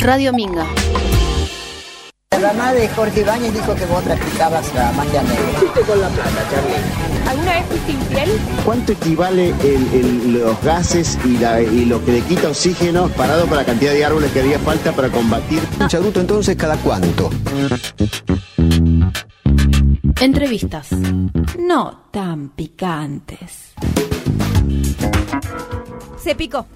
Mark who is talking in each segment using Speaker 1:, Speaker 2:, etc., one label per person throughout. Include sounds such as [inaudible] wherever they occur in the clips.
Speaker 1: Radio Minga.
Speaker 2: La mamá de Jorge Ibáñez dijo que vos practicabas la magia negra.
Speaker 3: fuiste con la plata, Charlie?
Speaker 4: ¿Alguna vez fuiste infiel?
Speaker 5: ¿Cuánto equivale el- el- los gases y, la- y lo que le quita oxígeno parado por la cantidad de árboles que haría falta para combatir?
Speaker 6: Un charuto entonces cada cuánto.
Speaker 1: Entrevistas.
Speaker 7: No tan picantes.
Speaker 8: Se picó.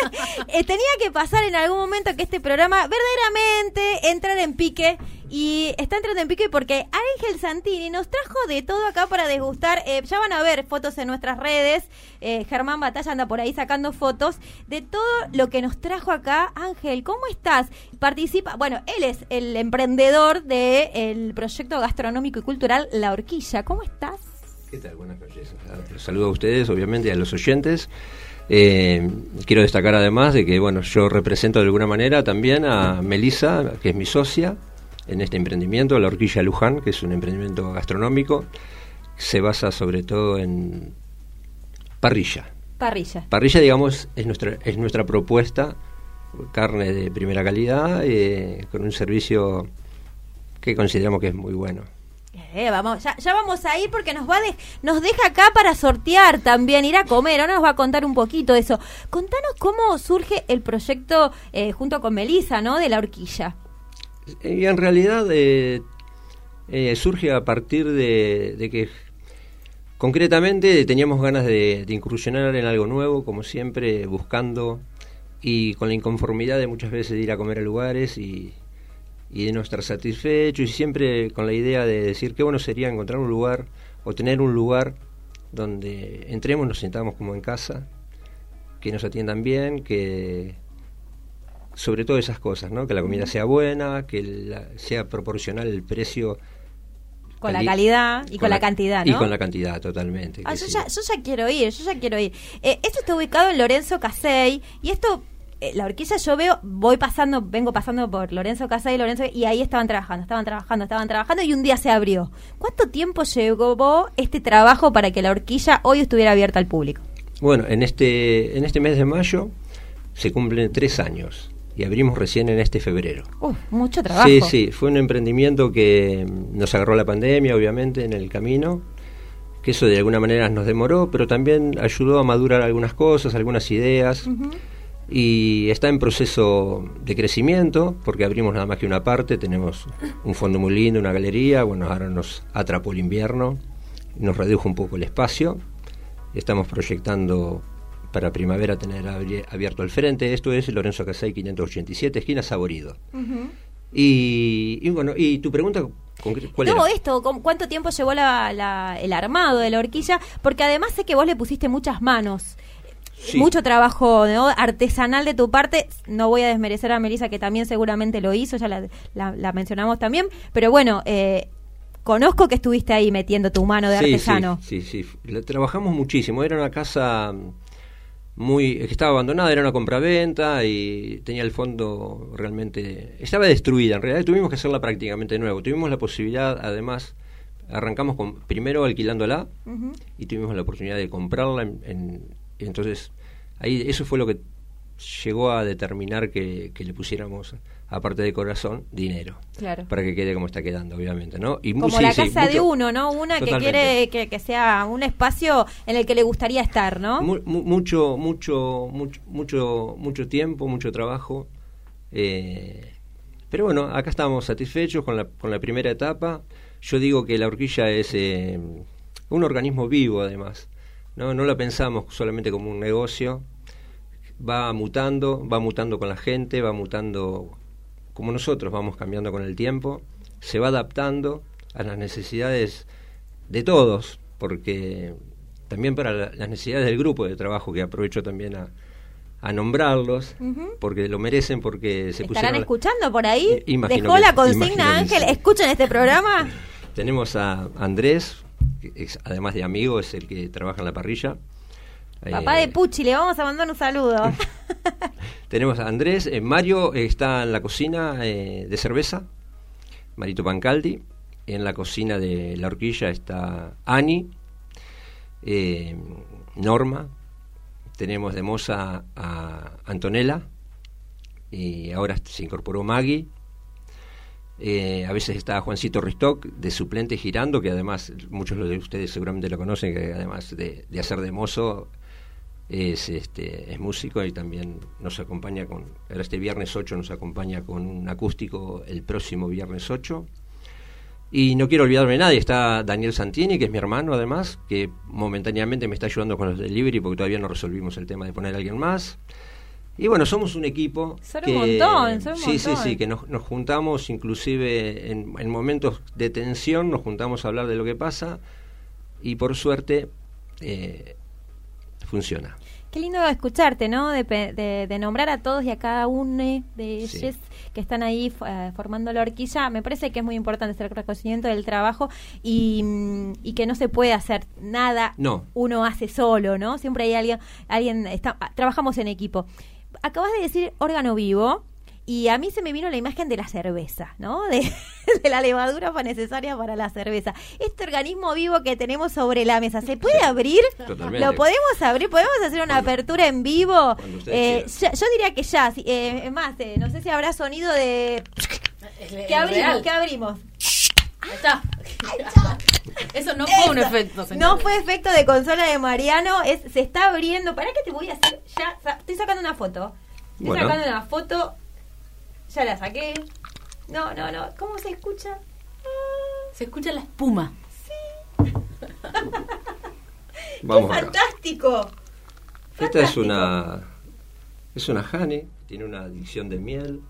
Speaker 8: [laughs] Eh, tenía que pasar en algún momento que este programa verdaderamente entrara en pique. Y está entrando en pique porque Ángel Santini nos trajo de todo acá para degustar. Eh, ya van a ver fotos en nuestras redes. Eh, Germán Batalla anda por ahí sacando fotos de todo lo que nos trajo acá. Ángel, ¿cómo estás? Participa. Bueno, él es el emprendedor del proyecto gastronómico y cultural La Horquilla. ¿Cómo estás?
Speaker 9: ¿Qué tal? Buenas noches. Ah, saludo a ustedes, obviamente, y a los oyentes. Eh, quiero destacar además de que, bueno, yo represento de alguna manera también a Melisa, que es mi socia en este emprendimiento, La Horquilla Luján, que es un emprendimiento gastronómico. Se basa sobre todo en parrilla.
Speaker 8: Parrilla.
Speaker 9: Parrilla, digamos, es nuestra, es nuestra propuesta, carne de primera calidad, eh, con un servicio que consideramos que es muy bueno.
Speaker 8: Eh, vamos, ya, ya vamos a ir porque nos va de- nos deja acá para sortear también, ir a comer. Ahora nos va a contar un poquito eso. Contanos cómo surge el proyecto eh, junto con Melisa, ¿no? De la horquilla.
Speaker 9: Y en realidad eh, eh, surge a partir de, de que concretamente teníamos ganas de, de incursionar en algo nuevo, como siempre, buscando y con la inconformidad de muchas veces ir a comer a lugares y, y de no estar satisfechos y siempre con la idea de decir qué bueno sería encontrar un lugar o tener un lugar donde entremos, nos sentamos como en casa, que nos atiendan bien, que sobre todo esas cosas, ¿no? Que la comida sea buena, que la- sea proporcional el precio.
Speaker 8: Con la calidad y con, la, cantidad, ¿no?
Speaker 9: Y con la cantidad, totalmente.
Speaker 8: Ah, yo,
Speaker 9: sí.
Speaker 8: ya, yo ya quiero ir, yo ya quiero ir. Eh, esto está ubicado en Lorenzo Casey y esto, la horquilla yo veo, voy pasando, vengo pasando por Lorenzo Casey, Lorenzo, y ahí estaban trabajando, estaban trabajando, estaban trabajando y un día se abrió. ¿Cuánto tiempo llevó este trabajo para que la horquilla hoy estuviera abierta al público?
Speaker 9: Bueno, en este, en este mes de mayo se cumplen tres años y abrimos recién en este febrero.
Speaker 8: Uf, mucho trabajo.
Speaker 9: Sí, sí, fue un emprendimiento que mm, nos agarró la pandemia, obviamente, en el camino, que eso de alguna manera nos demoró, pero también ayudó a madurar algunas cosas, algunas ideas, y está en proceso de crecimiento, porque abrimos nada más que una parte, tenemos un fondo muy lindo, una galería, bueno, ahora nos atrapó el invierno, nos redujo un poco el espacio, estamos proyectando para primavera tener abierto el frente, esto es Lorenzo Casay 587, esquina Saborido. Y, y bueno, y tu pregunta, ¿cuál
Speaker 8: no,
Speaker 9: era?
Speaker 8: esto, ¿cu- ¿cuánto tiempo llevó la- la- el armado de la horquilla? Porque además sé que vos le pusiste muchas manos.
Speaker 9: Sí.
Speaker 8: Mucho trabajo ¿no? artesanal de tu parte. No voy a desmerecer a Melissa, que también seguramente lo hizo, ya la, la- la mencionamos también. Pero bueno, eh, conozco que estuviste ahí metiendo tu mano de
Speaker 9: Sí,
Speaker 8: artesano.
Speaker 9: Sí, sí, sí. La- Trabajamos muchísimo. Era una casa muy que estaba abandonada, era una compraventa y tenía el fondo realmente estaba destruida. En realidad tuvimos que hacerla prácticamente de nuevo. Tuvimos la posibilidad, además, arrancamos con primero alquilándola y tuvimos la oportunidad de comprarla. En, en- entonces ahí eso fue lo que llegó a determinar que, que le pusiéramos aparte de corazón dinero
Speaker 8: Claro.
Speaker 9: para que quede como está quedando obviamente no y
Speaker 8: Como
Speaker 9: sí,
Speaker 8: la
Speaker 9: sí,
Speaker 8: casa de
Speaker 9: mucho-
Speaker 8: uno, ¿no? Una que quiere que, que sea un espacio en el que le gustaría estar, ¿no?
Speaker 9: Mu- mucho, mucho, mucho, mucho, mucho tiempo, mucho trabajo. eh, pero bueno, acá estamos satisfechos con la, con la primera etapa. Yo digo que la horquilla es eh, un organismo vivo, además. No, no la pensamos solamente como un negocio. Va mutando, va mutando con la gente, va mutando como nosotros, vamos cambiando con el tiempo. Se va adaptando a las necesidades de todos, porque también para la- las necesidades del grupo de trabajo, que aprovecho también a, a nombrarlos, porque lo merecen, porque se
Speaker 8: ¿Estarán
Speaker 9: pusieron... la-
Speaker 8: escuchando por ahí? ¿Dejó
Speaker 9: que-
Speaker 8: la consigna, Ángel?
Speaker 9: sí.
Speaker 8: ¿Escuchan este programa? [laughs]
Speaker 9: Tenemos a Andrés, que es, además de amigo, es el que trabaja en la parrilla.
Speaker 8: Papá
Speaker 9: Eh,
Speaker 8: de Puchi, le vamos a mandar un saludo. [laughs]
Speaker 9: Tenemos a Andrés, eh, Mario está en la cocina eh, de cerveza, Marito Pancaldi. En la cocina de la horquilla está Ani, Norma. Tenemos de moza a Antonella, y ahora se incorporó Maggie. Eh, a veces está Juancito Ristock de suplente girando, que además muchos de ustedes seguramente lo conocen, que además de, hacer de mozo es, este, es músico y también nos acompaña con, ahora este viernes 8 nos acompaña con un acústico el próximo viernes 8. Y no quiero olvidarme de nadie, está Daniel Santini, que es mi hermano además, que momentáneamente me está ayudando con los delivery porque todavía no resolvimos el tema de poner a alguien más. Y bueno, somos un equipo.
Speaker 8: Son
Speaker 9: que,
Speaker 8: un montón, son un
Speaker 9: sí,
Speaker 8: montón.
Speaker 9: sí, sí, que nos, nos juntamos inclusive en, en momentos de tensión, nos juntamos a hablar de lo que pasa y por suerte eh, funciona.
Speaker 8: Qué lindo escucharte, ¿no? De, de- de nombrar a todos y a cada uno de
Speaker 9: Sí.
Speaker 8: ellos que están ahí eh, formando la horquilla. Me parece que es muy importante este reconocimiento del trabajo y, mm, y que no se puede hacer nada
Speaker 9: No.
Speaker 8: uno hace solo, ¿no? Siempre hay alguien, alguien está, ah, trabajamos en equipo. Acabas de decir órgano vivo y a mí se me vino la imagen de la cerveza, ¿no? De, [laughs] de la levadura necesaria para la cerveza. Este organismo vivo que tenemos sobre la mesa, ¿se puede abrir?
Speaker 9: Totalmente.
Speaker 8: ¿Lo podemos abrir? ¿Podemos hacer una
Speaker 9: Cuando-
Speaker 8: apertura en vivo? Eh, ya- yo diría que ya. eh, es más, eh, no sé si habrá sonido de... ¿Qué abrimos? ¿Qué abrimos?
Speaker 4: Ahí está. Eso no fue un efecto, señor.
Speaker 8: No fue efecto de consola de Mariano, es, se está abriendo. ¿Para qué te voy a hacer? Ya, sa- estoy sacando una foto. Estoy
Speaker 9: Bueno.
Speaker 8: sacando una foto. Ya la saqué. No, no, no. ¿Cómo se escucha? Ah,
Speaker 4: Se escucha la espuma. [laughs]
Speaker 9: Vamos
Speaker 8: ¡Qué
Speaker 9: acá.
Speaker 8: fantástico!
Speaker 9: Esta es una es una honey, tiene una adicción de miel.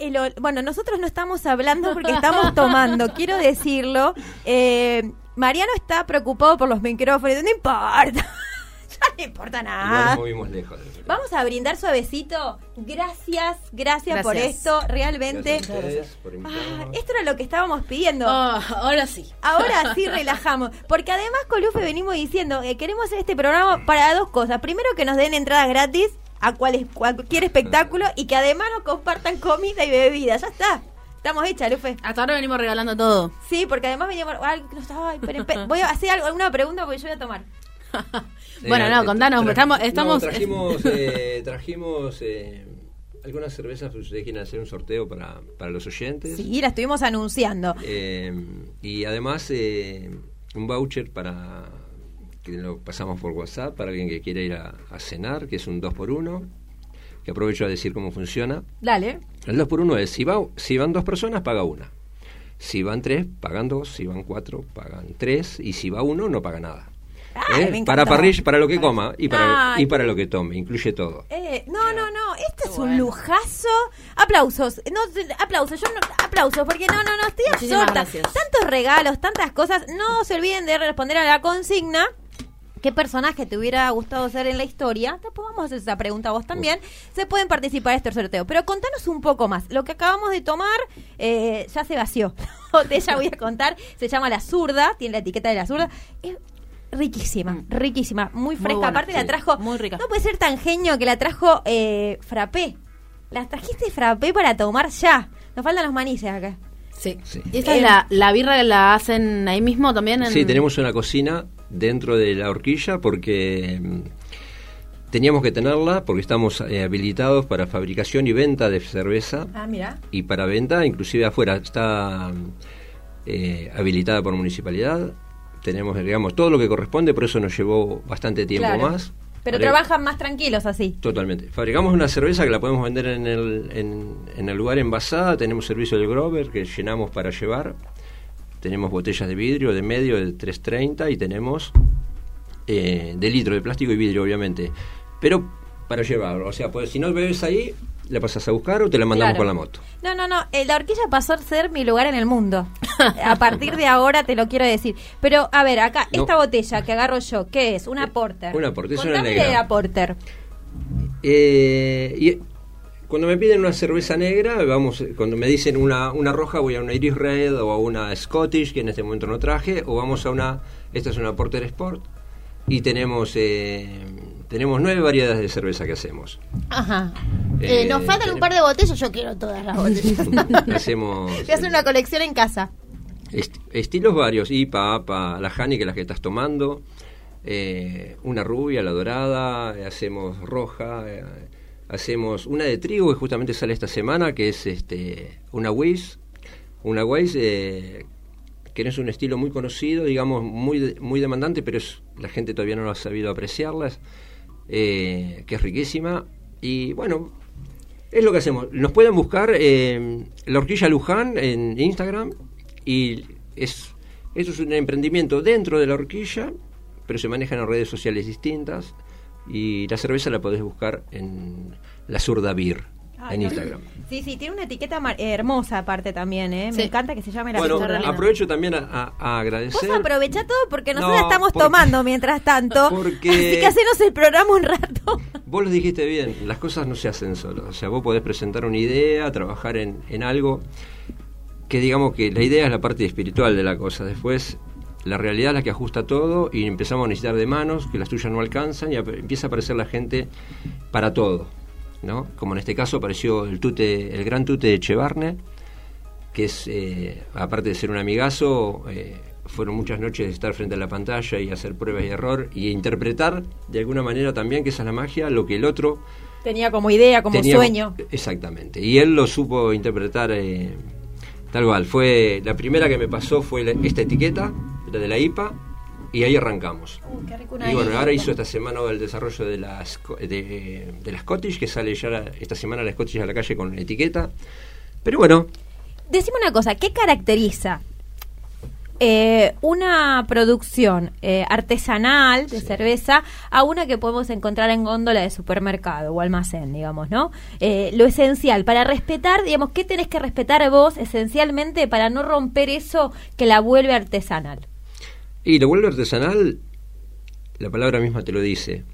Speaker 8: El ol- bueno, nosotros no estamos hablando porque estamos tomando, [laughs] quiero decirlo. Eh, Mariano está preocupado por los micrófonos, no importa. [laughs] ya no importa nada.
Speaker 9: nos movimos lejos.
Speaker 8: Vamos a brindar suavecito. Gracias, gracias, por esto, realmente.
Speaker 9: Gracias a ustedes por
Speaker 8: Ah, esto era lo que estábamos pidiendo.
Speaker 4: Ah, ahora sí.
Speaker 8: Ahora [laughs] sí relajamos, porque además con Lufe venimos diciendo que queremos hacer este programa para dos cosas. Primero que nos den entradas gratis a cual- cualquier espectáculo y que además nos compartan comida y bebida. Ya está. Estamos hechas, Lufe.
Speaker 4: Hasta ahora venimos regalando todo.
Speaker 8: Sí, porque además veníamos... Ay, no, ay, esperen, esperen. [laughs] voy a hacer algo- alguna pregunta porque yo voy a tomar. [laughs]
Speaker 4: bueno, no,
Speaker 9: Eh,
Speaker 4: contanos,
Speaker 9: tra-
Speaker 4: estamos...
Speaker 9: no,
Speaker 4: estamos
Speaker 9: trajimos [laughs] eh, trajimos eh, algunas cervezas, pues ustedes quieren hacer un sorteo para, para los oyentes.
Speaker 8: Sí, la estuvimos anunciando.
Speaker 9: Eh, y además eh, un voucher para que lo pasamos por WhatsApp para alguien que quiera ir a, a cenar, que es un 2x1, que aprovecho a decir cómo funciona.
Speaker 8: Dale.
Speaker 9: El 2x1 es, si, va, si van dos personas, paga una. Si van tres, pagan dos. Si van cuatro, pagan tres. Y si va uno, no paga nada.
Speaker 8: Ay,
Speaker 9: ¿Eh? Para parrilla, para lo que coma y para,
Speaker 8: Ay.
Speaker 9: y para lo que tome, incluye todo.
Speaker 8: Eh, no, no, no, este es un lujazo. Aplausos, no, aplausos, yo no, aplausos, porque no, no, no, estoy absorta. Tantos regalos, tantas cosas. No se olviden de responder a la consigna. ¿Qué personaje te hubiera gustado ser en la historia? Después vamos a hacer esa pregunta a vos también. Se pueden participar en este sorteo. Pero contanos un poco más. Lo que acabamos de tomar eh, ya se vació. [laughs] La botella voy a contar. Se llama La Zurda. Tiene la etiqueta de La Zurda. Es riquísima, riquísima. Muy fresca.
Speaker 4: buena,
Speaker 8: Aparte la trajo...
Speaker 4: Muy rica.
Speaker 8: No puede ser tan genio que la trajo eh, frappé. La trajiste frappé para tomar ya. Nos faltan los manices acá.
Speaker 4: Sí.
Speaker 9: Sí.
Speaker 4: ¿Y esta es la, la birra que la hacen ahí mismo también? En...
Speaker 9: Sí, tenemos una cocina dentro de la horquilla porque mm, teníamos que tenerla porque estamos eh, habilitados para fabricación y venta de cerveza
Speaker 8: Ah, mira.
Speaker 9: y para venta inclusive afuera. Está eh, habilitada por municipalidad. Tenemos, digamos, todo lo que corresponde, por eso nos llevó bastante tiempo
Speaker 8: Claro.
Speaker 9: más.
Speaker 8: Pero trabajan más tranquilos así.
Speaker 9: Totalmente. Fabricamos una cerveza que la podemos vender en el, en, en el lugar envasada. Tenemos servicio de Grover que llenamos para llevar. Tenemos botellas de vidrio de medio de 330 y tenemos eh, de litro de plástico y vidrio, obviamente. Pero para llevar. O sea, pues si no bebes ahí, la pasas a buscar o te la mandamos
Speaker 8: Claro.
Speaker 9: con la moto.
Speaker 8: No, no, no. eh, la horquilla pasó a ser mi lugar en el mundo. a partir de ahora te lo quiero decir. Pero, a ver, acá,
Speaker 9: No.
Speaker 8: esta botella que agarro yo, ¿qué es? Una
Speaker 9: Eh,
Speaker 8: porter.
Speaker 9: una porter, es una negra.
Speaker 8: de la porter.
Speaker 9: Eh, y cuando me piden una cerveza negra, vamos, cuando me dicen una, una roja, voy a una Iris Red o a una Scottish, que en este momento no traje, o vamos a una, esta es una Porter Sport, y tenemos eh, tenemos nueve variedades de cerveza que hacemos.
Speaker 8: Ajá.
Speaker 2: Eh,
Speaker 9: Eh,
Speaker 2: nos faltan un par de botellas, yo quiero todas las botellas. [laughs]
Speaker 9: hacemos
Speaker 8: a hacer una colección en casa.
Speaker 9: est- estilos varios, IPA, APA, la Honey, que es la que estás tomando. eh, una rubia, la dorada, hacemos roja, hacemos una de trigo que justamente sale esta semana, que es este una Weiss, una Weiss eh, que no es un estilo muy conocido, digamos, muy, muy demandante, pero es, la gente todavía no lo ha sabido apreciarlas, eh, que es riquísima. Y bueno, es lo que hacemos. Nos pueden buscar eh, la horquilla Luján en Instagram y es eso es un emprendimiento dentro de la horquilla, pero se maneja en redes sociales distintas y la cerveza la podés buscar en la Zurda Beer
Speaker 8: Ay,
Speaker 9: en. Instagram.
Speaker 8: Sí, sí, tiene una etiqueta hermosa aparte también, ¿eh? Me encanta que se llame la
Speaker 9: Bueno, aprovecho también a, a- a
Speaker 8: Vos
Speaker 9: agradecer.
Speaker 8: aprovecha todo porque nosotros
Speaker 9: No,
Speaker 8: estamos
Speaker 9: porque-
Speaker 8: tomando mientras tanto. [laughs]
Speaker 9: porque-
Speaker 8: Así que hacenos el programa un rato.
Speaker 9: Vos lo dijiste bien, las cosas no se hacen solas. O sea, vos podés presentar una idea, trabajar en, en algo que digamos que la idea es la parte espiritual de la cosa. Después, la realidad es la que ajusta todo y empezamos a necesitar de manos que las tuyas no alcanzan y empieza a aparecer la gente para todo. ¿no? Como en este caso apareció el, tute, el gran tute de Chevarne, que es, eh, aparte de ser un amigazo, eh, fueron muchas noches de estar frente a la pantalla y hacer pruebas y error y interpretar de alguna manera también, que esa es la magia, lo que el otro
Speaker 8: Tenía como idea, como
Speaker 9: tenía-
Speaker 8: sueño.
Speaker 9: Exactamente. Y él lo supo interpretar eh, tal cual. Fue, la primera que me pasó fue la- esta etiqueta, la de la IPA, y ahí arrancamos.
Speaker 8: Uh, qué rico una
Speaker 9: Y bueno, ahora hizo esta semana el desarrollo de la, Sco- de, de la Scottish, que sale ya la- esta semana la Scottish a la calle con etiqueta. Pero bueno,
Speaker 8: Decime una cosa, ¿qué caracteriza eh, una producción eh, artesanal de cerveza a una que podemos encontrar en góndola de supermercado o almacén, digamos, ¿no? Eh, lo esencial, para respetar, digamos, ¿qué tenés que respetar vos esencialmente para no romper eso que la vuelve artesanal?
Speaker 9: Y lo vuelve artesanal, la palabra misma te lo dice,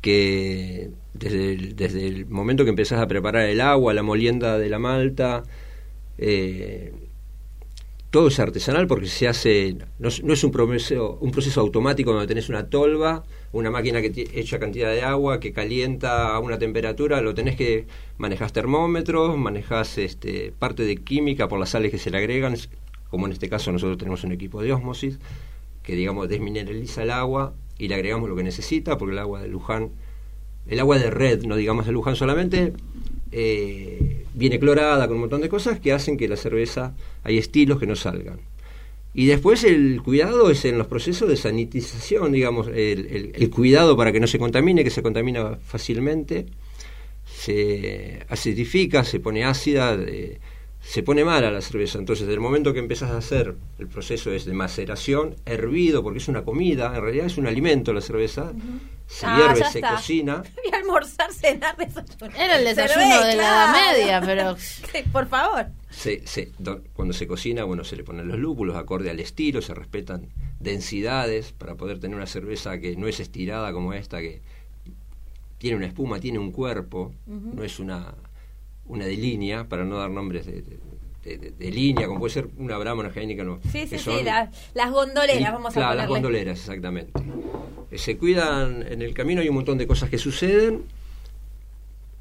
Speaker 9: que desde el, desde el momento que empezás a preparar el agua, la molienda de la malta, eh, todo es artesanal porque se hace, no, es- no es un proceso, un proceso automático donde tenés una tolva, una máquina que echa cantidad de agua, que calienta a una temperatura, lo tenés que, manejás termómetros, manejás este, parte de química por las sales que se le agregan, como en este caso nosotros tenemos un equipo de ósmosis, que digamos desmineraliza el agua y le agregamos lo que necesita, porque el agua de Luján, el agua de red, no digamos de Luján solamente, eh, viene clorada con un montón de cosas que hacen que la cerveza, hay estilos que no salgan. Y después el cuidado es en los procesos de sanitización, digamos, el, cuidado para que no se contamine, que se contamina fácilmente, se acidifica, se pone ácida, eh, se pone mala la cerveza. Entonces, del momento que empezás a hacer, el proceso es de maceración, hervido, porque es una comida, en realidad es un alimento la cerveza, se
Speaker 8: Ah,
Speaker 9: hierve,
Speaker 8: ya
Speaker 9: se
Speaker 8: está.
Speaker 9: cocina. [laughs]
Speaker 8: Voy a almorzar, cenar, desayunar.
Speaker 4: Era el desayuno
Speaker 8: Cerveza,
Speaker 4: de la Edad. Media, [laughs] pero...
Speaker 8: Sí, Por favor.
Speaker 9: se, se- do- cuando se cocina, bueno, se le ponen los lúpulos acorde al estilo, se respetan densidades para poder tener una cerveza que no es estirada como esta, que tiene una espuma, tiene un cuerpo, no es una, una de línea, para no dar nombres de, de- de- de- de línea, como puede ser una Brahma, una Heineken, no,
Speaker 8: Sí, sí,
Speaker 9: son-
Speaker 8: sí, la- las gondoleras,
Speaker 9: y-
Speaker 8: vamos a
Speaker 9: claro,
Speaker 8: ponerle.
Speaker 9: las gondoleras, exactamente. Eh, Se cuidan en el camino, hay un montón de cosas que suceden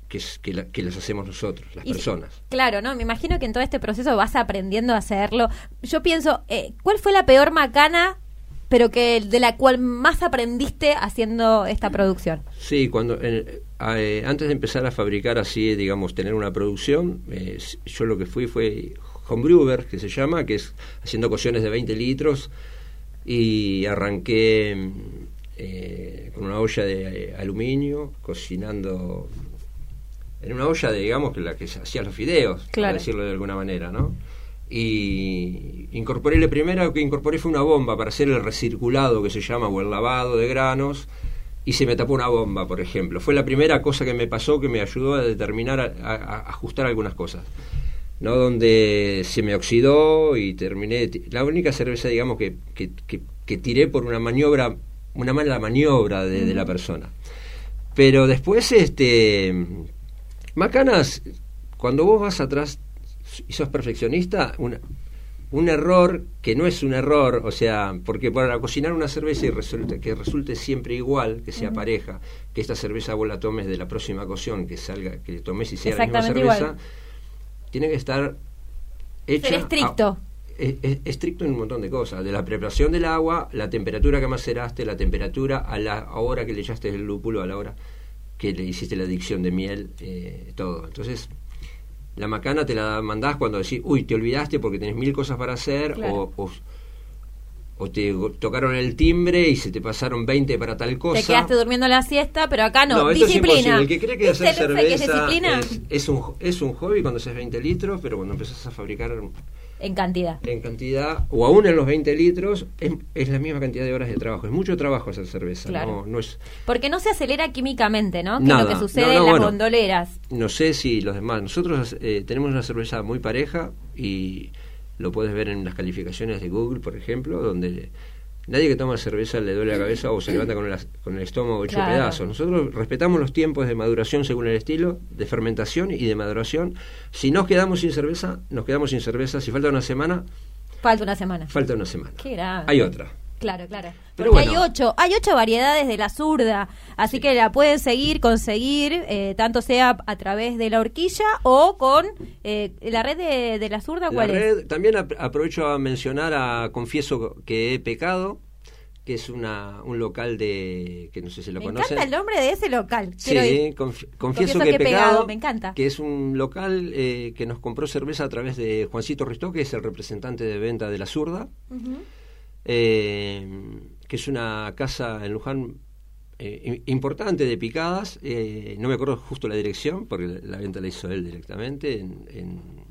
Speaker 9: que, que, la- que las hacemos nosotros, las
Speaker 8: Y-
Speaker 9: personas.
Speaker 8: Claro, ¿no? Me imagino que en todo este proceso vas aprendiendo a hacerlo. Yo pienso, eh, ¿cuál fue la peor macana, pero que de la cual más aprendiste haciendo esta producción?
Speaker 9: Sí, cuando eh, eh, antes de empezar a fabricar así, digamos, tener una producción, eh, yo lo que fui fue homebrewer, que se llama, que es haciendo cocciones de 20 litros y arranqué eh, con una olla de aluminio, cocinando en una olla de, digamos, que la que se hacía los fideos,
Speaker 8: Claro.
Speaker 9: para decirlo de alguna manera, ¿no? Y incorporé la primera que incorporé fue una bomba para hacer el recirculado que se llama o el lavado de granos y se me tapó una bomba, por ejemplo. Fue la primera cosa que me pasó que me ayudó a determinar, a, ajustar algunas cosas. ¿no? Donde se me oxidó y terminé. La única cerveza, digamos, que, que, que- que tiré por una maniobra, una mala maniobra de, de la persona. Pero después, este. Macanas, cuando vos vas atrás y sos perfeccionista, una- un error que no es un error, o sea, porque para cocinar una cerveza y resulte, que resulte siempre igual, que sea pareja, que esta cerveza vos la tomes de la próxima cocción, que salga, que tomes y sea la misma cerveza,
Speaker 8: igual.
Speaker 9: tiene que estar hecha
Speaker 8: Ser estricto.
Speaker 9: a- es, es estricto en un montón de cosas, de la preparación del agua, la temperatura que maceraste, la temperatura a la hora que le echaste el lúpulo, a la hora que le hiciste la adicción de miel, eh, todo. Entonces, la macana te la mandás cuando decís, uy, te olvidaste porque tenés mil cosas para hacer,
Speaker 8: Claro.
Speaker 9: o, o, o te tocaron el timbre y se te pasaron 20 para tal cosa.
Speaker 8: Te quedaste durmiendo la siesta, pero acá no.
Speaker 9: es
Speaker 8: disciplina.
Speaker 9: imposible. El que cree que
Speaker 8: ¿Viste,
Speaker 9: hacer
Speaker 8: Lufe, que es
Speaker 9: cerveza
Speaker 8: disciplina?
Speaker 9: es, es un, es un hobby cuando haces 20 litros, pero cuando empezás a fabricar
Speaker 8: En cantidad.
Speaker 9: en cantidad, o aún en los 20 litros, es, es la misma cantidad de horas de trabajo. Es mucho trabajo hacer cerveza.
Speaker 8: Claro.
Speaker 9: No, no, es,
Speaker 8: Porque no se acelera químicamente, ¿no? Que
Speaker 9: Nada.
Speaker 8: es lo que sucede
Speaker 9: No, no,
Speaker 8: en las
Speaker 9: bueno.
Speaker 8: gondoleras.
Speaker 9: no sé si los demás. Nosotros eh, tenemos una cerveza muy pareja y lo puedes ver en las calificaciones de Google, por ejemplo, donde nadie que toma cerveza le duele la cabeza o se levanta con el, con el estómago hecho
Speaker 8: Claro.
Speaker 9: pedazos. Nosotros respetamos los tiempos de maduración según el estilo, de fermentación y de maduración. Si nos quedamos sin cerveza, nos quedamos sin cerveza. Si falta una semana,
Speaker 8: Falta una semana.
Speaker 9: falta una semana.
Speaker 8: Qué grave.
Speaker 9: Hay otra.
Speaker 8: Claro, claro.
Speaker 9: Pero
Speaker 8: Porque
Speaker 9: bueno.
Speaker 8: hay ocho, hay ocho variedades de la zurda, así que la pueden seguir, conseguir, eh, tanto sea a través de la horquilla o con eh, la red de, de la zurda,
Speaker 9: La
Speaker 8: ¿cuál es?
Speaker 9: también ap- aprovecho a mencionar a Confieso que he pecado, que es una, un local de que no sé si lo
Speaker 8: Me
Speaker 9: conocen.
Speaker 8: encanta el nombre de ese local.
Speaker 9: Sí,
Speaker 8: Quiero
Speaker 9: confieso,
Speaker 8: Confieso
Speaker 9: que, he
Speaker 8: pegado,
Speaker 9: pecado,
Speaker 8: me encanta.
Speaker 9: que es un local eh, que nos compró cerveza a través de Juancito Ristó, que es el representante de venta de la zurda,
Speaker 8: Ujú.
Speaker 9: Eh, que es una casa en Luján eh, importante de picadas, eh, no me acuerdo justo la dirección, porque la, la venta la hizo él directamente en... en-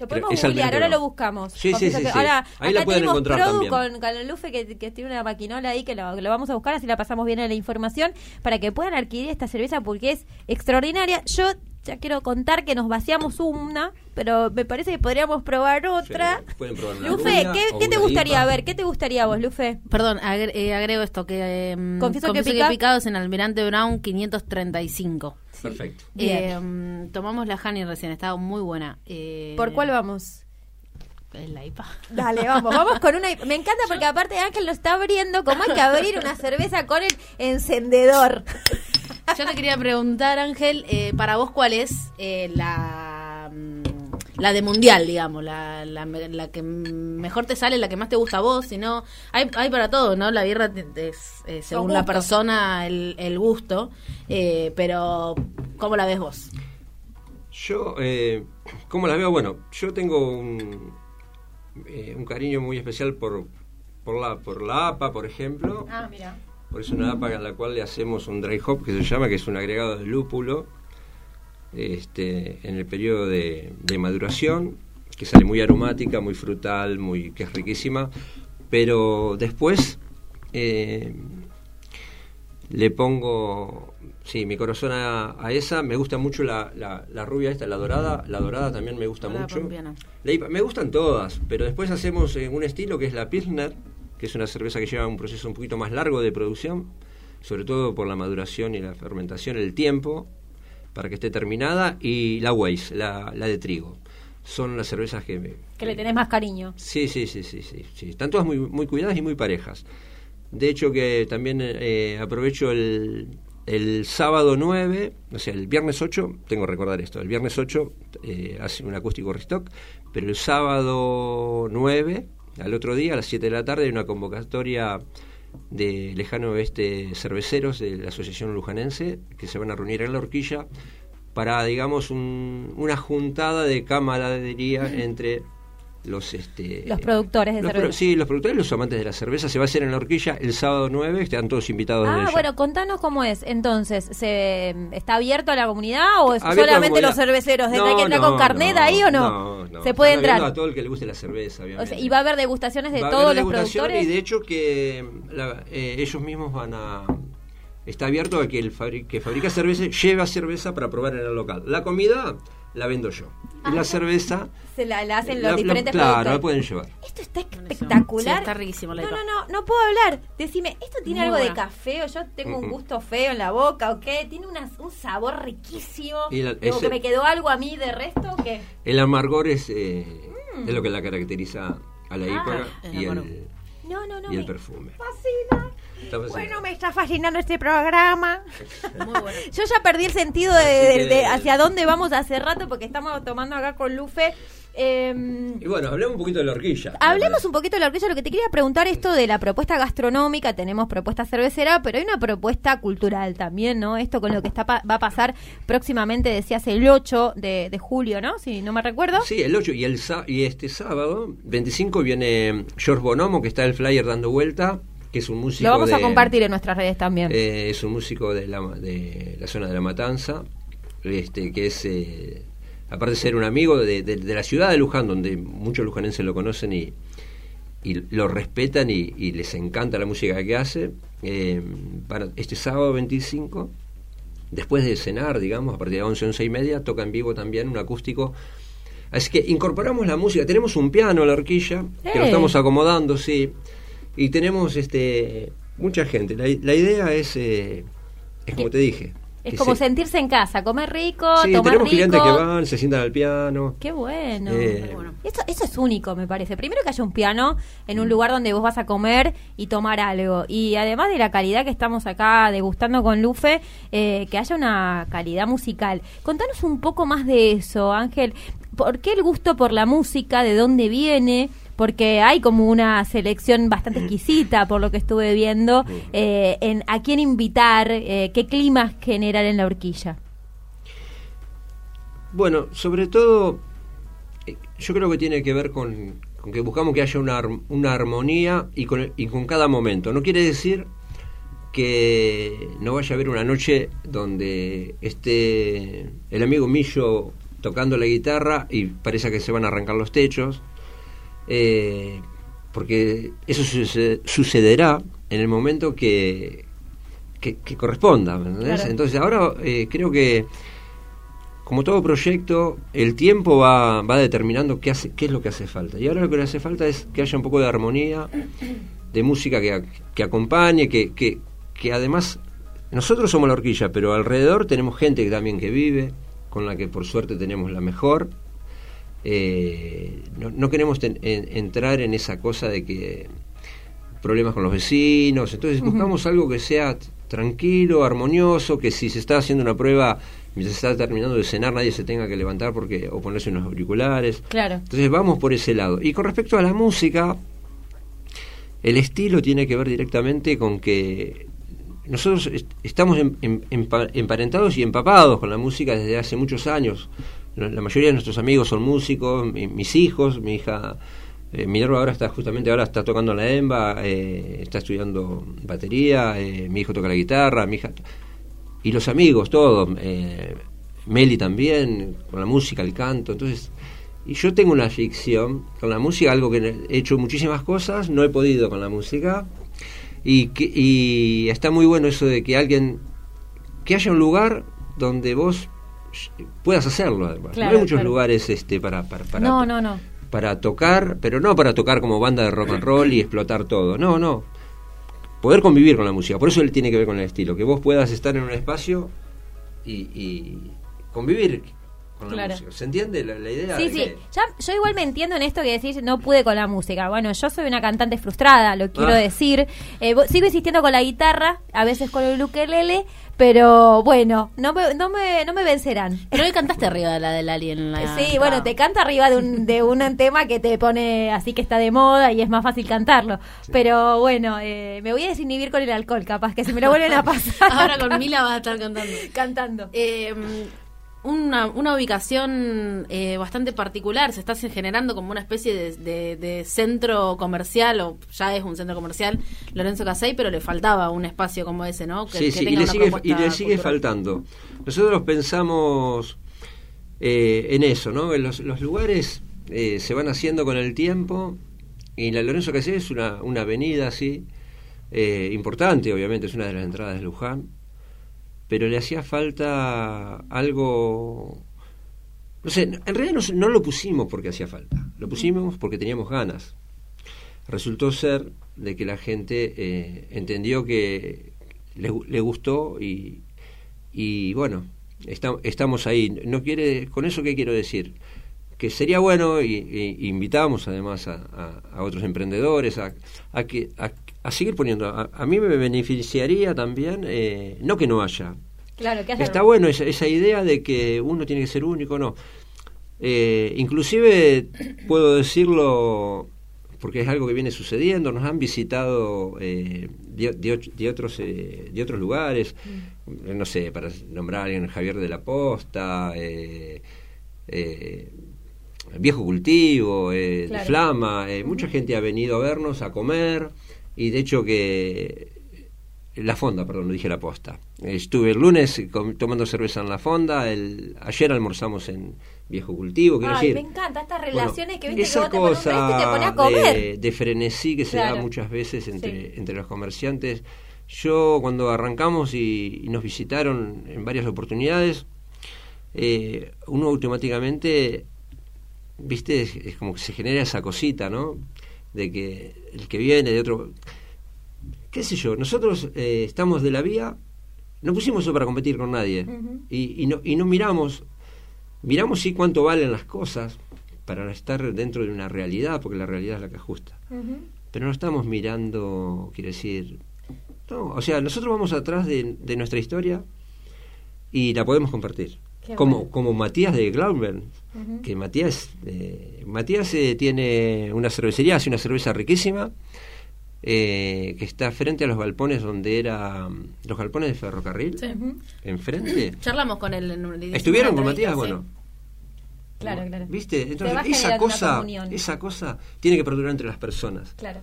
Speaker 8: Lo podemos googlear, ahora lo buscamos.
Speaker 9: Sí, sí, sí.
Speaker 8: Ahora,
Speaker 9: Ahí la pueden encontrar
Speaker 8: Produ
Speaker 9: también.
Speaker 8: con, con el Lufe que, que tiene una maquinola ahí que lo, lo vamos a buscar, así la pasamos bien en la información, para que puedan adquirir esta cerveza porque es extraordinaria. Yo ya quiero contar que nos vaciamos una, pero me parece que podríamos probar otra.
Speaker 9: Sí, pueden probar una
Speaker 8: Lufe, ¿qué, te gustaría
Speaker 9: IPA.
Speaker 8: ver? ¿Qué te gustaría a vos, Lufe?
Speaker 1: Perdón, agre- eh, agrego esto, que em,
Speaker 8: Confieso que
Speaker 1: confieso
Speaker 8: pica-
Speaker 1: picado es en Almirante Brown 535.
Speaker 9: Perfecto.
Speaker 8: Bien.
Speaker 1: Eh, tomamos la Honey recién, estaba muy buena. Eh,
Speaker 8: ¿Por cuál vamos?
Speaker 1: Es la IPA.
Speaker 8: Dale, vamos, vamos con una. Me encanta porque aparte Ángel lo está abriendo. ¿Cómo hay que abrir una cerveza con el encendedor?
Speaker 1: Yo te quería preguntar, Ángel, eh, para vos, ¿cuál es eh, la, mm, la de mundial, digamos? La, la, que mejor te sale, la que más te gusta a vos, si no... Hay, hay para todo, ¿no? La birra es, eh, según la persona, el, el gusto, eh, pero ¿cómo la ves vos?
Speaker 9: Yo, eh, ¿cómo la veo? Bueno, yo tengo un, eh, un cariño muy especial por, por, la, por la APA, por ejemplo.
Speaker 8: Ah, mira.
Speaker 9: Por eso una APA a la cual le hacemos un dry hop que se llama, que es un agregado de lúpulo este, en el periodo de, de maduración, que sale muy aromática, muy frutal, muy que es riquísima. Pero después eh, le pongo, sí, mi corazón a, a esa. Me gusta mucho la, la, la rubia esta, la dorada. La dorada también me gusta
Speaker 1: La
Speaker 9: mucho. La me gustan todas, pero después hacemos eh, un estilo que es la Pilsner, que es una cerveza que lleva un proceso un poquito más largo de producción, sobre todo por la maduración y la fermentación, el tiempo para que esté terminada, y la Weiss, la, la de trigo. Son las cervezas que me,
Speaker 8: Que le tenés más cariño.
Speaker 9: Sí, sí, sí, sí, sí, sí. Están todas muy, muy cuidadas y muy parejas. De hecho que también eh, aprovecho el, el sábado 9, o sea, el viernes 8, tengo que recordar esto, el viernes 8 eh, hace un acústico restock, pero el sábado 9, al otro día, a las 7 de la tarde, hay una convocatoria de Lejano Oeste Cerveceros de la Asociación Lujanense, que se van a reunir en la horquilla para, digamos, un- una juntada de camaradería [laughs] entre los este
Speaker 8: Los productores de
Speaker 9: los
Speaker 8: cerveza.
Speaker 9: pro- sí, los productores y los amantes de la cerveza se va a hacer en la horquilla el sábado 9, están todos invitados
Speaker 8: Ah, bueno, contanos cómo es. Entonces, ¿se está abierto a la comunidad o es
Speaker 9: a
Speaker 8: solamente los cerveceros? ¿Tendrá
Speaker 9: No,
Speaker 8: que entrar
Speaker 9: no,
Speaker 8: con carnet
Speaker 9: no,
Speaker 8: ahí o no?
Speaker 9: No, no.
Speaker 8: Se puede entrar.
Speaker 9: a todo el que le guste la cerveza,
Speaker 8: O
Speaker 9: obviamente.
Speaker 8: sea, y va a haber degustaciones de
Speaker 9: Va a
Speaker 8: todos los productores.
Speaker 9: Y de hecho que la- eh, ellos mismos van a... Está abierto a que el fabri- que fabrica cerveza lleva cerveza para probar en el local. La comida la vendo yo. Y la cerveza...
Speaker 8: Se la, la hacen
Speaker 9: la-
Speaker 8: los
Speaker 9: la-
Speaker 8: diferentes
Speaker 9: Claro,
Speaker 8: productores.
Speaker 9: la pueden llevar.
Speaker 8: Esto está
Speaker 1: Sí,
Speaker 8: espectacular.
Speaker 1: está riquísimo la
Speaker 8: No, no, no, no puedo hablar. Decime, ¿esto tiene
Speaker 1: Muy
Speaker 8: algo de café o yo tengo un
Speaker 9: Mm, mm.
Speaker 8: gusto feo en la boca o qué? ¿Tiene una- un sabor riquísimo?
Speaker 9: Y la-
Speaker 8: ¿O
Speaker 9: ese-
Speaker 8: que me quedó algo a mí de resto o qué?
Speaker 9: El amargor es, eh, es lo que la caracteriza a la
Speaker 8: Mm. Ah,
Speaker 1: el
Speaker 9: y, el,
Speaker 8: No, no, no.
Speaker 9: y el
Speaker 8: me
Speaker 9: perfume.
Speaker 8: fascina. Bueno, me está fascinando este programa. [laughs]
Speaker 1: Muy bueno.
Speaker 8: Yo ya perdí el sentido de, hacia dónde vamos hace rato porque estamos tomando acá con Lufe Em,
Speaker 9: Y bueno, hablemos un poquito de la horquilla.
Speaker 8: Hablemos un poquito de la horquilla. Lo que te quería preguntar esto de la propuesta gastronómica. Tenemos propuesta cervecera, pero hay una propuesta cultural también, ¿no? Esto con lo que está pa- va a pasar próximamente, decías el 8 de, de julio, ¿no? Si no me recuerdo.
Speaker 9: Sí, el 8 y, el, y este sábado, 25, viene George Bonomo, que está el flyer dando vuelta, que es un músico
Speaker 8: Lo vamos a
Speaker 9: de-
Speaker 8: compartir en nuestras redes también.
Speaker 9: Eh, es un músico de la, de la zona de La Matanza, este, que es, eh, aparte de ser un amigo de, de- de la ciudad de Luján, donde muchos lujanenses lo conocen y, y lo respetan y, y les encanta la música que hace. eh, para este sábado 25, después de cenar, digamos, a partir de 11, 11 y media, toca en vivo también un acústico. Así que incorporamos la música. Tenemos un piano la horquilla, que lo
Speaker 8: ¡Eh!
Speaker 9: estamos acomodando, sí. Y tenemos este mucha gente. La, la idea es, eh, es como te dije.
Speaker 8: es como
Speaker 9: se-
Speaker 8: sentirse en casa, comer rico,
Speaker 9: Sí,
Speaker 8: tomar
Speaker 9: tenemos
Speaker 8: rico.
Speaker 9: clientes que van, se sientan al piano.
Speaker 8: Qué bueno.
Speaker 9: Eh,
Speaker 8: Eso, eso es único, me parece. Primero que haya un piano en un lugar donde vos vas a comer y tomar algo. Y además de la calidad que estamos acá degustando con Lufe, eh, que haya una calidad musical. Contanos un poco más de eso, Ángel. ¿Por qué el gusto por la música? ¿De dónde viene? Porque hay como una selección bastante exquisita, por lo que estuve viendo, eh, en a quién invitar, eh, qué climas generar en la horquilla.
Speaker 9: Bueno, sobre todo, eh, yo creo que tiene que ver con, con que buscamos que haya una armonía y con, y con cada momento. No quiere decir que no vaya a haber una noche donde esté el amigo Millo tocando la guitarra y parece que se van a arrancar los techos, eh, porque eso suce- sucederá en el momento que, que, que corresponda. Entonces ahora eh, creo que como todo proyecto, el tiempo va, va determinando qué, hace, qué es lo que hace falta. Y ahora lo que le hace falta es que haya un poco de armonía, de música que, que acompañe, que, que, que además nosotros somos la horquilla, pero alrededor tenemos gente también que vive, con la que por suerte tenemos la mejor. Eh, no, no queremos ten- en- entrar en esa cosa de que problemas con los vecinos, entonces buscamos algo que sea tranquilo, armonioso, que si se está haciendo una prueba mientras se está terminando de cenar nadie se tenga que levantar porque o ponerse unos auriculares.
Speaker 8: Claro.
Speaker 9: Entonces vamos por ese lado. Y con respecto a la música, el estilo tiene que ver directamente con que nosotros est- estamos em- em- empa- emparentados y empapados con la música desde hace muchos años. La mayoría de nuestros amigos son músicos, mi- mis hijos, mi hija eh, Minerva ahora está justamente ahora está tocando la EMBA, eh, está estudiando batería, eh, mi hijo toca la guitarra, mi hija y los amigos, todos, eh, Meli también, con la música, el canto, entonces, y yo tengo una ficción con la música, algo que he hecho muchísimas cosas, no he podido con la música, y, que, y está muy bueno eso de que alguien, que haya un lugar donde vos puedas hacerlo, además.
Speaker 8: Claro,
Speaker 9: no hay muchos
Speaker 8: claro.
Speaker 9: lugares este para, para, para,
Speaker 8: no, no, no.
Speaker 9: para tocar, pero no para tocar como banda de rock and roll y explotar todo. No, no. Poder convivir con la música. Por eso él tiene que ver con el estilo. Que vos puedas estar en un espacio y, y convivir con la música. ¿Se entiende la, la idea?
Speaker 8: Sí, sí.
Speaker 9: que-
Speaker 8: Ya, yo igual me entiendo en esto que decís, no pude con la música. Bueno, yo soy una cantante frustrada, lo quiero
Speaker 9: Ah.
Speaker 8: decir. Eh, sigo insistiendo con la guitarra, a veces con el ukelele, pero bueno, no me, no me, no me vencerán.
Speaker 1: Pero hoy cantaste arriba de la del alien. en la
Speaker 8: Sí, bueno, te canta arriba de un, de un tema que te pone así que está de moda y es más fácil cantarlo. Pero bueno, eh, me voy a desinhibir con el alcohol, capaz que si me lo vuelven a [laughs] pasar.
Speaker 1: Ahora con Mila vas a estar cantando.
Speaker 8: cantando.
Speaker 1: Eh, una, una ubicación eh, bastante particular, se está generando como una especie de, de- de centro comercial, o ya es un centro comercial, Lorenzo Casey, pero le faltaba un espacio como ese, ¿no? Que,
Speaker 9: Sí,
Speaker 1: que
Speaker 9: sí, y le
Speaker 1: una
Speaker 9: sigue, y le sigue
Speaker 1: cultural.
Speaker 9: faltando. Nosotros pensamos eh, en eso, ¿no? En los, los lugares eh, se van haciendo con el tiempo y la Lorenzo Casé es una, una avenida así, eh, importante, obviamente, es una de las entradas de Luján, pero le hacía falta algo... No sé, en realidad no, no lo pusimos porque hacía falta, lo pusimos porque teníamos ganas. Resultó ser de que la gente eh, entendió que le, gu- le gustó y, y bueno, estamos ahí. No quiere, con eso qué quiero decir, que sería bueno y, y invitamos además a, a- a otros emprendedores a, a que a, seguir poniendo. A, mí me beneficiaría también, eh, no que no haya.
Speaker 8: Claro, que
Speaker 9: Está bueno esa, esa idea de que uno tiene que ser único, no. Eh, inclusive puedo decirlo porque es algo que viene sucediendo. Nos han visitado eh, de, de och- de otros eh, de otros lugares, no sé, para nombrar a alguien, Javier de la Posta, eh, Viejo Cultivo, eh,
Speaker 8: Claro.
Speaker 9: de Flama. eh, Mucha gente ha venido a vernos, a comer y de hecho que la fonda, perdón, no dije la posta. Estuve el lunes tomando cerveza en la fonda, el, ayer almorzamos en Viejo Cultivo, quiero
Speaker 8: Ay,
Speaker 9: decir.
Speaker 8: me encanta estas
Speaker 9: bueno,
Speaker 8: relaciones que viste que
Speaker 9: esa
Speaker 8: vos un
Speaker 9: cosa
Speaker 8: te pones a comer.
Speaker 9: de, de frenesí que se da muchas veces entre,
Speaker 8: Sí.
Speaker 9: entre los comerciantes. Yo cuando arrancamos y, y nos visitaron en varias oportunidades, eh, uno automáticamente, viste, es, es como que se genera esa cosita, ¿no? De que el que viene de otro... qué sé yo, nosotros eh, estamos de la vía, no pusimos eso para competir con nadie y, y no, y no miramos, miramos sí cuánto valen las cosas para estar dentro de una realidad, porque la realidad es la que ajusta. Pero no estamos mirando, quiere decir, no, o sea, nosotros vamos atrás de, de nuestra historia y la podemos compartir.
Speaker 8: Qué
Speaker 9: Como,
Speaker 8: bueno.
Speaker 9: como Matías de Glauben, que Matías, eh, Matías eh, tiene una cervecería, hace una cerveza riquísima, eh, que está frente a los galpones donde era los galpones de ferrocarril,
Speaker 1: Sí.
Speaker 9: enfrente. [clears throat]
Speaker 1: Charlamos con él. En, un-
Speaker 9: ¿Estuvieron con Matías? Bueno.
Speaker 8: Claro, claro.
Speaker 9: ¿Viste? Entonces, esa cosa, esa cosa tiene que perdurar entre las personas.
Speaker 8: Claro.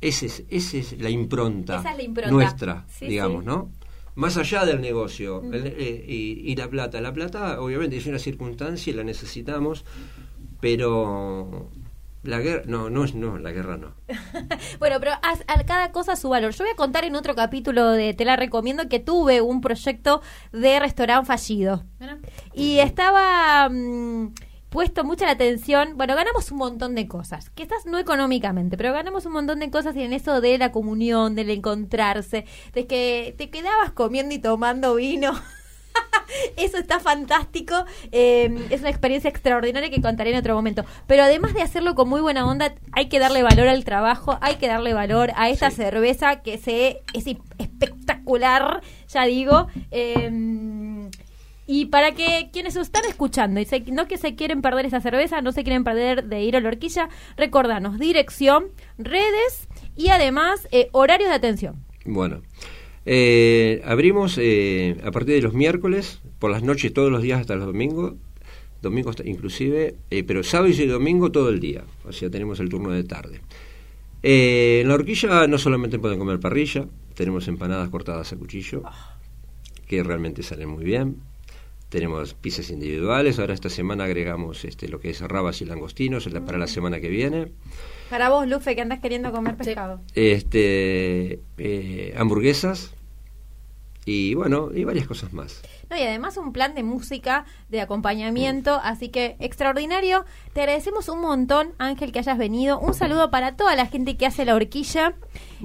Speaker 9: Esa es, ese es la impronta,
Speaker 8: Esa es la impronta.
Speaker 9: nuestra,
Speaker 8: Sí,
Speaker 9: digamos. ¿no? Más allá del negocio el- eh, y, y la plata. La plata, obviamente, es una circunstancia y la necesitamos, pero la guerra, no, no es, no, la guerra no. [laughs]
Speaker 8: Bueno, pero a, a cada cosa su valor. Yo voy a contar en otro capítulo de Te la recomiendo que tuve un proyecto de restaurante fallido.
Speaker 1: Mira.
Speaker 8: Y estaba mm, puesto mucha la atención. Bueno, ganamos un montón de cosas. Quizás no económicamente, pero ganamos un montón de cosas y en eso de la comunión, del encontrarse, de que te quedabas comiendo y tomando vino. [laughs] Eso está fantástico. eh, es una experiencia extraordinaria que contaré en otro momento. Pero además de hacerlo con muy buena onda, hay que darle valor al trabajo, hay que darle valor a esta
Speaker 9: Sí.
Speaker 8: cerveza que se es espectacular, ya digo. eh, y para que quienes están escuchando y se- no que se quieren perder esa cerveza, no se quieren perder de ir a la horquilla, recordanos dirección, redes y además eh, horarios de atención.
Speaker 9: Bueno, eh, abrimos eh, a partir de los miércoles, por las noches todos los días hasta los domingos, domingos inclusive, eh, pero sábado y domingo todo el día, o sea, tenemos el turno de tarde. Eh, en la horquilla no solamente pueden comer parrilla, tenemos empanadas cortadas a cuchillo, que realmente salen muy bien. Tenemos pizzas individuales, ahora esta semana agregamos este, lo que es rabas y langostinos la- para la semana que viene.
Speaker 8: Para vos, Lufe, que andas queriendo comer pescado.
Speaker 9: este eh, hamburguesas y bueno y varias cosas más
Speaker 8: No, y además un plan de música, de acompañamiento, así que extraordinario. Te agradecemos un montón, Ángel, que hayas venido. Un saludo para toda la gente que hace la horquilla.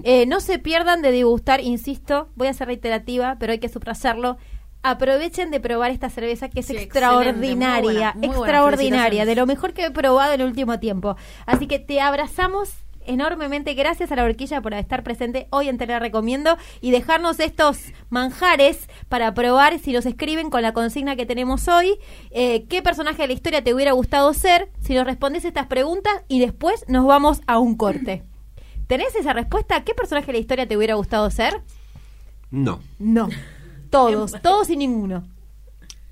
Speaker 8: Eh, no se pierdan de degustar, insisto, voy a ser reiterativa, pero hay que subrayarlo. Aprovechen de probar esta cerveza que es
Speaker 1: Sí,
Speaker 8: extraordinaria,
Speaker 1: excelente, muy buena, muy buena,
Speaker 8: extraordinaria, de lo mejor que he probado en el último tiempo. Así que te abrazamos enormemente. Gracias a la horquilla por estar presente hoy en Te la Recomiendo y dejarnos estos manjares para probar si nos escriben con la consigna que tenemos hoy. eh, ¿Qué personaje de la historia te hubiera gustado ser? Si nos respondes estas preguntas y después nos vamos a un corte. ¿Tenés esa respuesta? ¿Qué personaje de la historia te hubiera gustado ser?
Speaker 9: no
Speaker 8: No. Todos, todos y ninguno.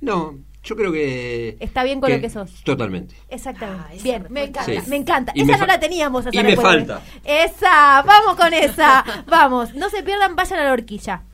Speaker 9: no yo creo que
Speaker 8: Está bien con lo que sos.
Speaker 9: totalmente
Speaker 8: Exactamente.
Speaker 1: Ah,
Speaker 8: Bien, me encanta,
Speaker 9: Sí.
Speaker 8: me encanta.
Speaker 9: Y
Speaker 8: esa
Speaker 9: me
Speaker 8: no la teníamos. esa
Speaker 9: y me
Speaker 8: respuesta.
Speaker 9: falta.
Speaker 8: Esa, vamos con esa. vamos, no se pierdan, vayan a la horquilla.